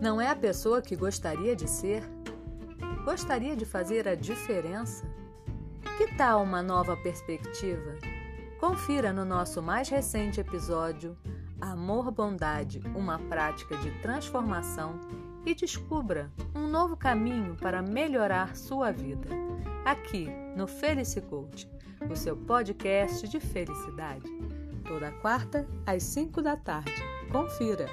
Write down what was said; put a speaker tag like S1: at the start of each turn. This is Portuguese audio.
S1: Não é a pessoa que gostaria de ser? Gostaria de fazer a diferença? Que tal uma nova perspectiva? Confira no nosso mais recente episódio Amor Bondade, uma prática de transformação e descubra um novo caminho para melhorar sua vida. Aqui no Felice Coach, o seu podcast de felicidade. Toda quarta às 5 da tarde. Confira!